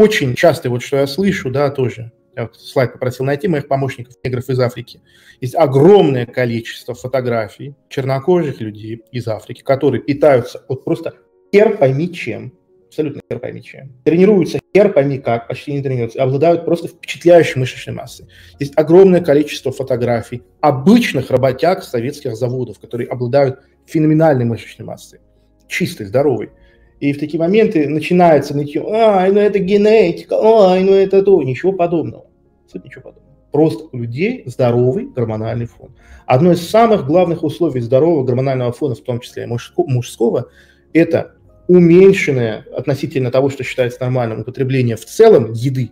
очень часто вот что я слышу, да, тоже, я вот слайд попросил найти моих помощников, негров из Африки. Есть огромное количество фотографий чернокожих людей из Африки, которые питаются вот просто хер пойми чем, абсолютно хер пойми чем. Тренируются хер пойми как, почти не тренируются, обладают просто впечатляющей мышечной массой. Есть огромное количество фотографий обычных работяг советских заводов, которые обладают феноменальной мышечной массой, чистой, здоровой. И в такие моменты начинается нытье, ай, ну это генетика, ай, ну это то, ничего подобного. Суть ничего подобного. Просто у людей здоровый гормональный фон. Одно из самых главных условий здорового гормонального фона, в том числе мужского, это уменьшенное относительно того, что считается нормальным, употребление в целом еды,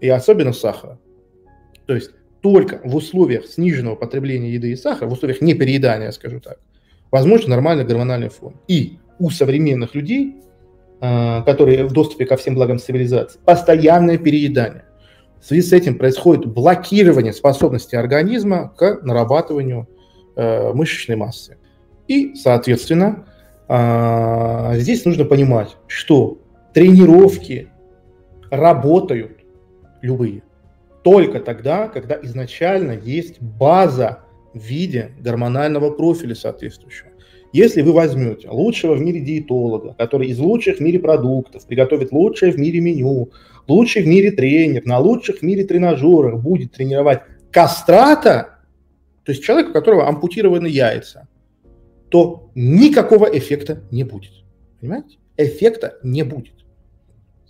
и особенно сахара. То есть только в условиях сниженного потребления еды и сахара, в условиях непереедания, скажу так, возможно нормальный гормональный фон. И у современных людей, а, которые в доступе ко всем благам цивилизации, постоянное переедание. В связи с этим происходит блокирование способности организма к нарабатыванию э, мышечной массы. И, соответственно, а, здесь нужно понимать, что тренировки работают любые только тогда, когда изначально есть база в виде гормонального профиля соответствующего. Если вы возьмете лучшего в мире диетолога, который из лучших в мире продуктов приготовит лучшее в мире меню, лучший в мире тренер, на лучших в мире тренажерах будет тренировать кастрата, то есть человека, у которого ампутированы яйца, то никакого эффекта не будет. Понимаете? Эффекта не будет.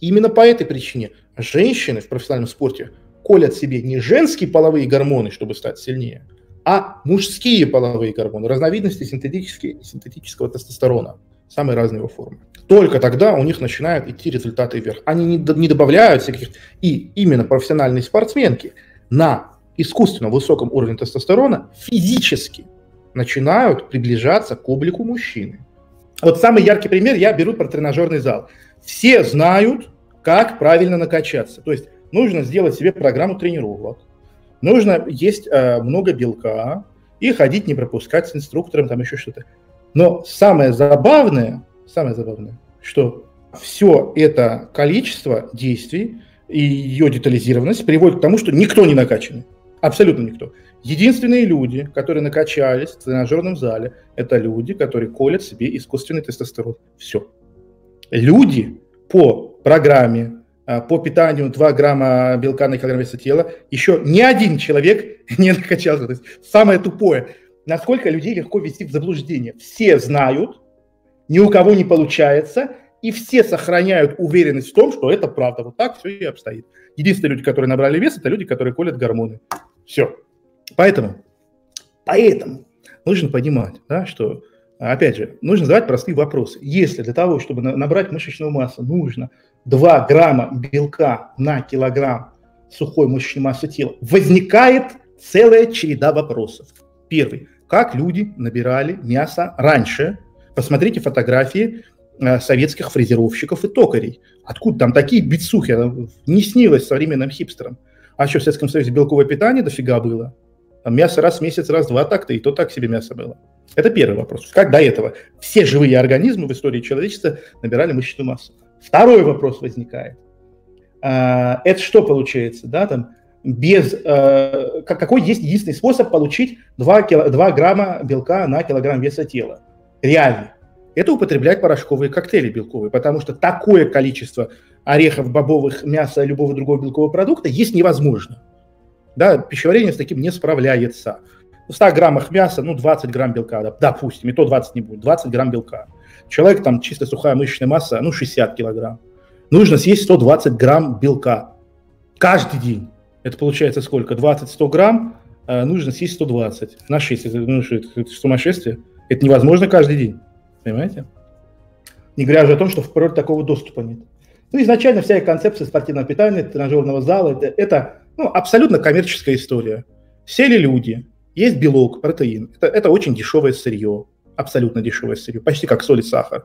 Именно по этой причине женщины в профессиональном спорте колят себе не женские половые гормоны, чтобы стать сильнее, а мужские половые гормоны, разновидности синтетического тестостерона, самые разные его формы. Только тогда у них начинают идти результаты вверх. Они не, не добавляют всяких... И именно профессиональные спортсменки на искусственно высоком уровне тестостерона физически начинают приближаться к облику мужчины. Вот самый яркий пример я беру про тренажерный зал. Все знают, как правильно накачаться. То есть нужно сделать себе программу тренировок, Нужно есть э, много белка и ходить, не пропускать с инструктором, там еще что-то. Но самое забавное, самое забавное, что все это количество действий и ее детализированность приводит к тому, что никто не накачан. Абсолютно никто. Единственные люди, которые накачались в тренажерном зале, это люди, которые колят себе искусственный тестостерон. Все. Люди по программе по питанию 2 грамма белка на килограмм веса тела, еще ни один человек не накачался. То есть самое тупое, насколько людей легко ввести в заблуждение. Все знают, ни у кого не получается, и все сохраняют уверенность в том, что это правда. Вот так все и обстоит. Единственные люди, которые набрали вес, это люди, которые колят гормоны. Все. Поэтому, поэтому нужно понимать, да, что, опять же, нужно задавать простые вопросы. Если для того, чтобы набрать мышечную массу, нужно 2 грамма белка на килограмм сухой мышечной массы тела, возникает целая череда вопросов. Первый. Как люди набирали мясо раньше? Посмотрите фотографии э, советских фрезеровщиков и токарей. Откуда там такие бицухи? Не снилось современным хипстерам. А что, в Советском Союзе белковое питание дофига было? Там мясо раз в месяц, раз в два так-то, и то так себе мясо было. Это первый вопрос. Как до этого все живые организмы в истории человечества набирали мышечную массу? Второй вопрос возникает. А, это что получается, да, там, без, э, какой есть единственный способ получить 2, кило, 2 грамма белка на килограмм веса тела? Реальный. Это употреблять порошковые коктейли белковые, потому что такое количество орехов, бобовых, мяса, любого другого белкового продукта есть невозможно. Да, пищеварение с таким не справляется. В 100 граммах мяса, ну, 20 грамм белка, допустим, и то 20 не будет, 20 грамм белка. Человек там чисто сухая мышечная масса, ну 60 килограмм. Нужно съесть 120 грамм белка каждый день. Это получается сколько? 20-100 грамм, э, нужно съесть 120 на 6. Это, ну, что, это, это сумасшествие. Это невозможно каждый день. Понимаете? Не говоря уже о том, что в природе такого доступа нет. Ну, изначально вся концепция спортивного питания, тренажерного зала, это, это ну, абсолютно коммерческая история. Сели люди, есть белок, протеин. Это, это очень дешевое сырье абсолютно дешевое сырье, почти как соль и сахар.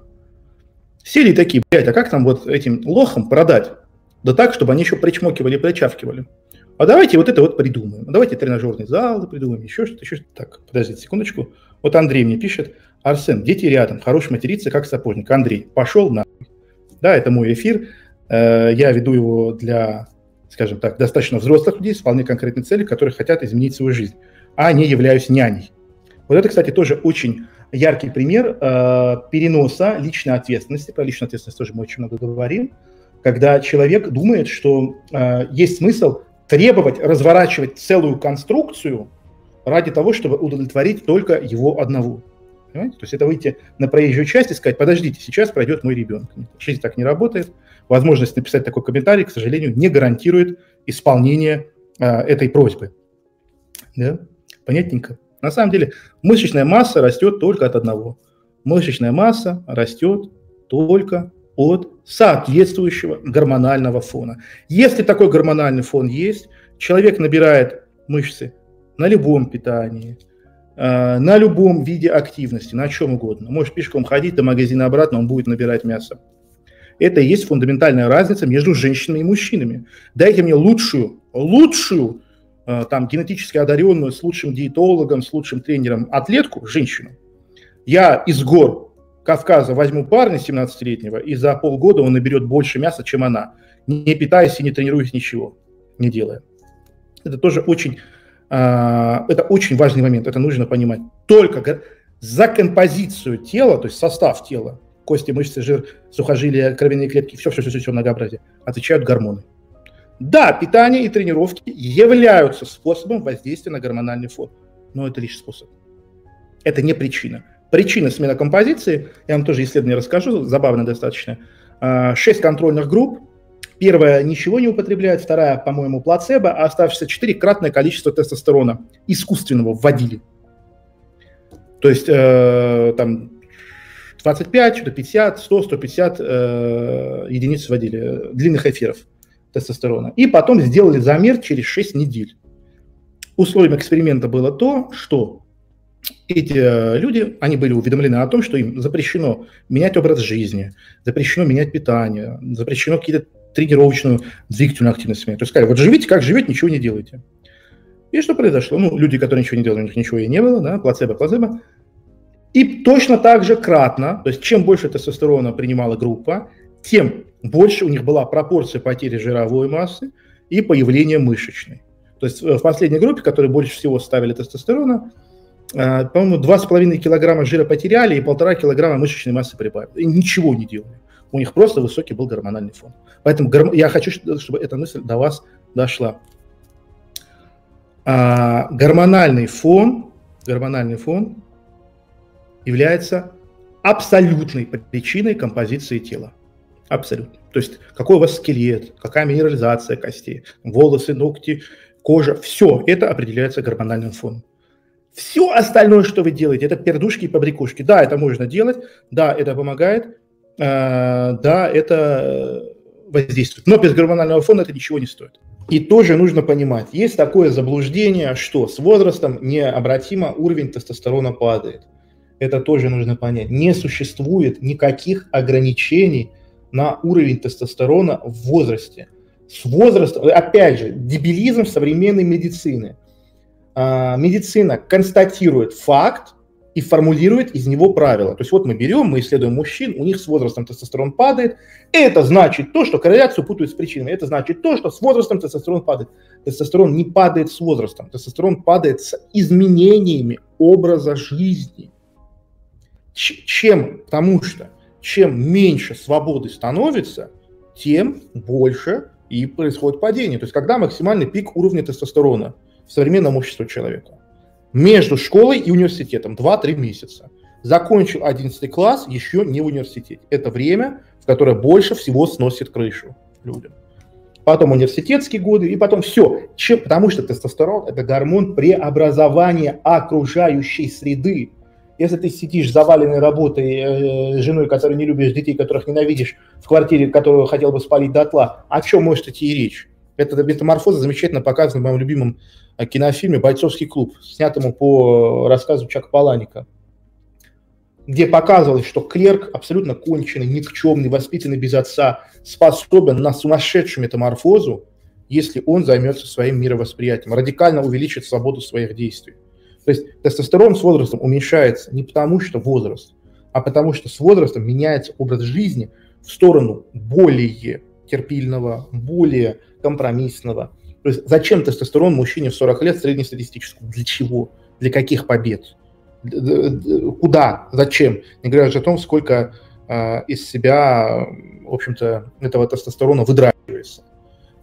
Сели такие, блядь, а как там вот этим лохам продать? Да так, чтобы они еще причмокивали, причавкивали. А давайте вот это вот придумаем. Давайте тренажерный зал придумаем, еще что-то, еще что-то. Так, подождите секундочку. Вот Андрей мне пишет, Арсен, дети рядом, хорош материться, как сапожник. Андрей, пошел на. Да, это мой эфир. Э, я веду его для, скажем так, достаточно взрослых людей с вполне конкретной целью, которые хотят изменить свою жизнь, а не являюсь няней. Вот это, кстати, тоже очень яркий пример э, переноса личной ответственности. Про личную ответственность тоже мы очень много говорим. Когда человек думает, что э, есть смысл требовать разворачивать целую конструкцию ради того, чтобы удовлетворить только его одного. Понимаете? То есть это выйти на проезжую часть и сказать, подождите, сейчас пройдет мой ребенок. Жизнь так не работает. Возможность написать такой комментарий, к сожалению, не гарантирует исполнение э, этой просьбы. Да? Понятненько? На самом деле мышечная масса растет только от одного. Мышечная масса растет только от соответствующего гормонального фона. Если такой гормональный фон есть, человек набирает мышцы на любом питании, э, на любом виде активности, на чем угодно. Может пешком ходить до магазина обратно, он будет набирать мясо. Это и есть фундаментальная разница между женщинами и мужчинами. Дайте мне лучшую, лучшую Э, там генетически одаренную, с лучшим диетологом, с лучшим тренером атлетку, женщину, я из гор Кавказа возьму парня 17-летнего, и за полгода он наберет больше мяса, чем она, не питаясь и не тренируясь ничего, не делая. Это тоже очень, а, это очень важный момент, это нужно понимать. Только за композицию тела, то есть состав тела, кости, мышцы, жир, сухожилия, кровяные клетки, все-все-все многообразие, отвечают гормоны. Да, питание и тренировки являются способом воздействия на гормональный фон, но это лишь способ. Это не причина. Причина смена композиции, я вам тоже исследование расскажу, забавно достаточно. А, шесть контрольных групп. Первая ничего не употребляет, вторая, по-моему, плацебо, а оставшееся четырехкратное количество тестостерона искусственного вводили. То есть э, там 25, что-то 50, 100, 150 э, единиц вводили, длинных эфиров тестостерона. И потом сделали замер через 6 недель. Условием эксперимента было то, что эти э, люди, они были уведомлены о том, что им запрещено менять образ жизни, запрещено менять питание, запрещено какие-то тренировочную двигательную активность менять. То есть сказали, вот живите как живете, ничего не делайте. И что произошло? Ну, люди, которые ничего не делали, у них ничего и не было, да, плацебо, плацебо. И точно так же кратно, то есть чем больше тестостерона принимала группа, тем больше у них была пропорция потери жировой массы и появления мышечной. То есть э, в последней группе, которые больше всего ставили тестостерона, э, по-моему, 2,5 килограмма жира потеряли и полтора килограмма мышечной массы прибавили. И ничего не делали. У них просто высокий был гормональный фон. Поэтому я хочу, чтобы эта мысль до вас дошла. А, гормональный фон, гормональный фон является абсолютной причиной композиции тела. Абсолютно. То есть какой у вас скелет, какая минерализация костей, волосы, ногти, кожа, все это определяется гормональным фоном. Все остальное, что вы делаете, это пердушки и побрякушки. Да, это можно делать, да, это помогает, э, да, это воздействует. Но без гормонального фона это ничего не стоит. И тоже нужно понимать, есть такое заблуждение, что с возрастом необратимо уровень тестостерона падает. Это тоже нужно понять. Не существует никаких ограничений на уровень тестостерона в возрасте. С возраста, опять же, дебилизм современной медицины. А, медицина констатирует факт и формулирует из него правила. То есть вот мы берем, мы исследуем мужчин, у них с возрастом тестостерон падает. Это значит то, что корреляцию путают с причинами. Это значит то, что с возрастом тестостерон падает. Тестостерон не падает с возрастом. Тестостерон падает с изменениями образа жизни. Чем? Потому что чем меньше свободы становится, тем больше и происходит падение. То есть когда максимальный пик уровня тестостерона в современном обществе человека? Между школой и университетом 2-3 месяца. Закончил 11 класс, еще не в университете. Это время, в которое больше всего сносит крышу людям. Потом университетские годы, и потом все. Чем? Потому что тестостерон – это гормон преобразования окружающей среды. Если ты сидишь заваленной работой, э, женой, которой не любишь, детей, которых ненавидишь, в квартире, которую хотел бы спалить дотла, о чем может идти и речь? Эта метаморфоза замечательно показана в моем любимом э, кинофильме «Бойцовский клуб», снятому по рассказу Чака Паланика, где показывалось, что клерк абсолютно конченый, никчемный, воспитанный без отца, способен на сумасшедшую метаморфозу, если он займется своим мировосприятием, радикально увеличит свободу своих действий. То есть тестостерон с возрастом уменьшается не потому, что возраст, а потому что с возрастом меняется образ жизни в сторону более терпильного, более компромиссного. То есть зачем тестостерон мужчине в 40 лет среднестатистическому? Для чего? Для каких побед? Куда? Зачем? Не говоря же о том, сколько э, из себя, в общем-то, этого тестостерона выдрачивается.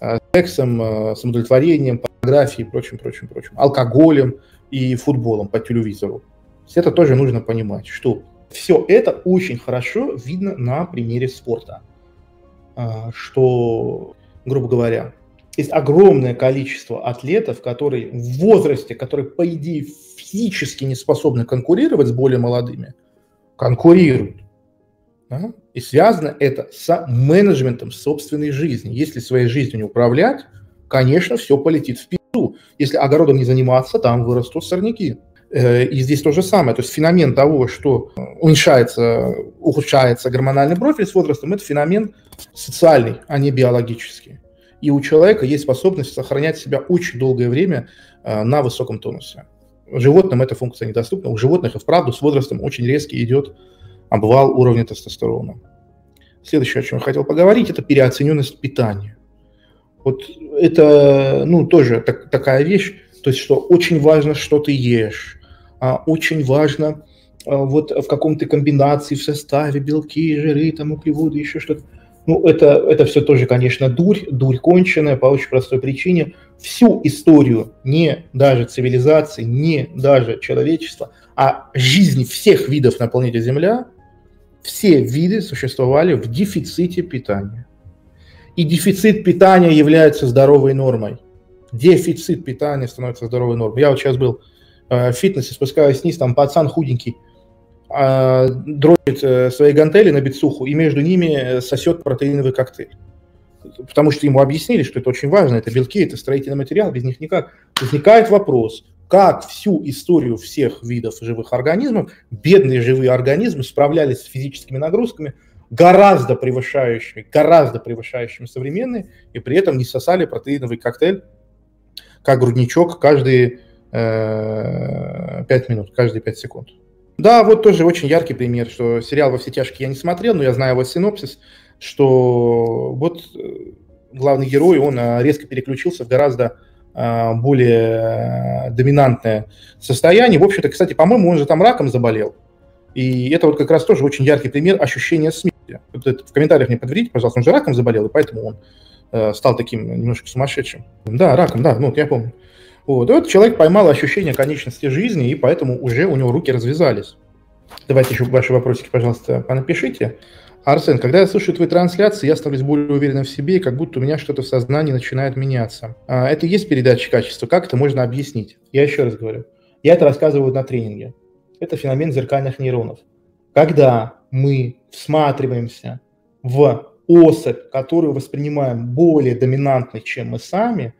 Э, сексом, э, самодовлетворением, порнографией и прочим, прочим, прочим. Алкоголем и футболом по телевизору. Это тоже нужно понимать, что все это очень хорошо видно на примере спорта. Что, грубо говоря, есть огромное количество атлетов, которые в возрасте, которые, по идее, физически не способны конкурировать с более молодыми, конкурируют. Да? И связано это с менеджментом собственной жизни. Если своей жизнью не управлять, конечно, все полетит в пизду. Если огородом не заниматься, там вырастут сорняки. Э, и здесь то же самое. То есть феномен того, что уменьшается, ухудшается гормональный профиль с возрастом, это феномен социальный, а не биологический и у человека есть способность сохранять себя очень долгое время э, на высоком тонусе. Животным эта функция недоступна. У животных и вправду с возрастом очень резкий идет обвал уровня тестостерона. Следующее, о чем я хотел поговорить, это переоцененность питания. Вот это, ну, тоже так, такая вещь, то есть, что очень важно, что ты ешь, а очень важно а, вот в каком-то комбинации, в составе белки, жиры, там, углеводы, еще что-то. Ну, это, это все тоже, конечно, дурь, дурь конченая по очень простой причине. Всю историю не даже цивилизации, не даже человечества, а жизни всех видов на планете Земля, все виды существовали в дефиците питания. И дефицит питания является здоровой нормой. Дефицит питания становится здоровой нормой. Я вот сейчас был э, в фитнесе, спускаюсь вниз, там пацан худенький, а, дрочит э, свои гантели на бицуху и между ними э, сосет протеиновый коктейль. Потому что ему объяснили, что это очень важно, это белки, это строительный материал, без них никак. Возникает вопрос, как всю историю всех видов живых организмов, бедные живые организмы справлялись с физическими нагрузками, гораздо превышающими, гораздо превышающими современные, и при этом не сосали протеиновый коктейль, как грудничок, каждые э, 5 минут, каждые 5 секунд. Да, вот тоже очень яркий пример, что сериал «Во все тяжкие» я не смотрел, но я знаю его синопсис, что вот э, главный герой, он э, резко переключился в гораздо э, более доминантное состояние. В общем-то, кстати, по-моему, он же там раком заболел. И это вот как раз тоже очень яркий пример ощущения смерти. Вот это в комментариях мне подтвердите, пожалуйста, он же раком заболел, и поэтому он э, стал таким немножко сумасшедшим. Да, раком, да, ну я помню. Вот. И вот человек поймал ощущение конечности жизни, и поэтому уже у него руки развязались. Давайте еще ваши вопросики, пожалуйста, напишите. Арсен, когда я слушаю твои трансляции, я становлюсь более уверенным в себе, как будто у меня что-то в сознании начинает меняться. А, это и есть передача качества. Как это можно объяснить? Я еще раз говорю. Я это рассказываю на тренинге. Это феномен зеркальных нейронов. Когда мы всматриваемся в особь, которую воспринимаем более доминантной, чем мы сами,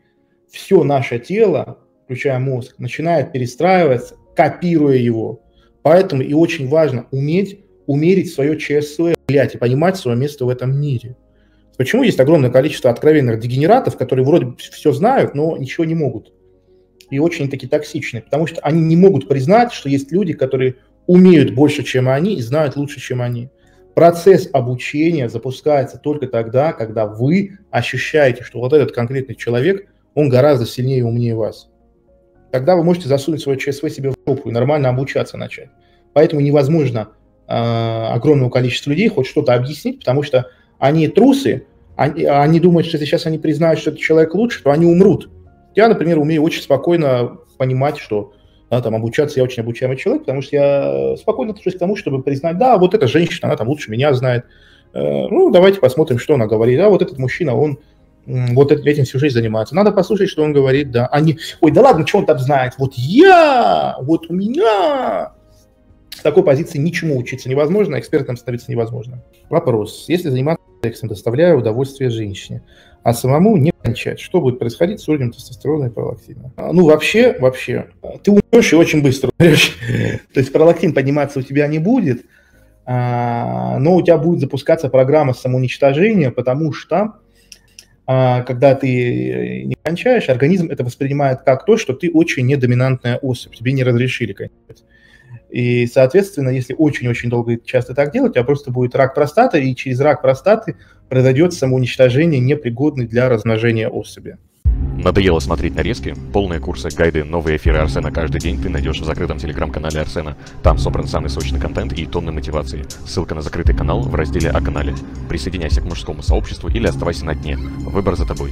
все наше тело, включая мозг, начинает перестраиваться, копируя его. Поэтому и очень важно уметь умерить свое ЧСВ, блядь, и понимать свое место в этом мире. Почему есть огромное количество откровенных дегенератов, которые вроде все знают, но ничего не могут? И очень таки токсичны, потому что они не могут признать, что есть люди, которые умеют больше, чем они, и знают лучше, чем они. Процесс обучения запускается только тогда, когда вы ощущаете, что вот этот конкретный человек – он гораздо сильнее и умнее вас. Тогда вы можете засунуть свое ЧСВ себе в жопу и нормально обучаться начать. Поэтому невозможно э, огромному количеству людей хоть что-то объяснить, потому что они трусы, они, они думают, что если сейчас они признают, что этот человек лучше, то они умрут. Я, например, умею очень спокойно понимать, что да, там, обучаться я очень обучаемый человек, потому что я спокойно отношусь к тому, чтобы признать, да, вот эта женщина, она там лучше меня знает, э, ну, давайте посмотрим, что она говорит, а вот этот мужчина, он вот этим всю жизнь занимается. Надо послушать, что он говорит, да. Они, ой, да ладно, что он там знает? Вот я, вот у меня. С такой позиции ничему учиться невозможно, экспертом становиться невозможно. Вопрос. Если заниматься сексом, доставляя удовольствие женщине, а самому не кончать, что будет происходить с уровнем тестостерона и пролактина? А, ну, вообще, вообще, ты умрешь и очень быстро умрешь. То есть пролактин подниматься у тебя не будет, а, но у тебя будет запускаться программа самоуничтожения, потому что а когда ты не кончаешь, организм это воспринимает как то, что ты очень недоминантная особь, тебе не разрешили кончать. И, соответственно, если очень-очень долго и часто так делать, у тебя просто будет рак простаты, и через рак простаты произойдет самоуничтожение непригодной для размножения особи. Надоело смотреть нарезки? Полные курсы, гайды, новые эфиры Арсена каждый день ты найдешь в закрытом телеграм-канале Арсена. Там собран самый сочный контент и тонны мотивации. Ссылка на закрытый канал в разделе о канале. Присоединяйся к мужскому сообществу или оставайся на дне. Выбор за тобой.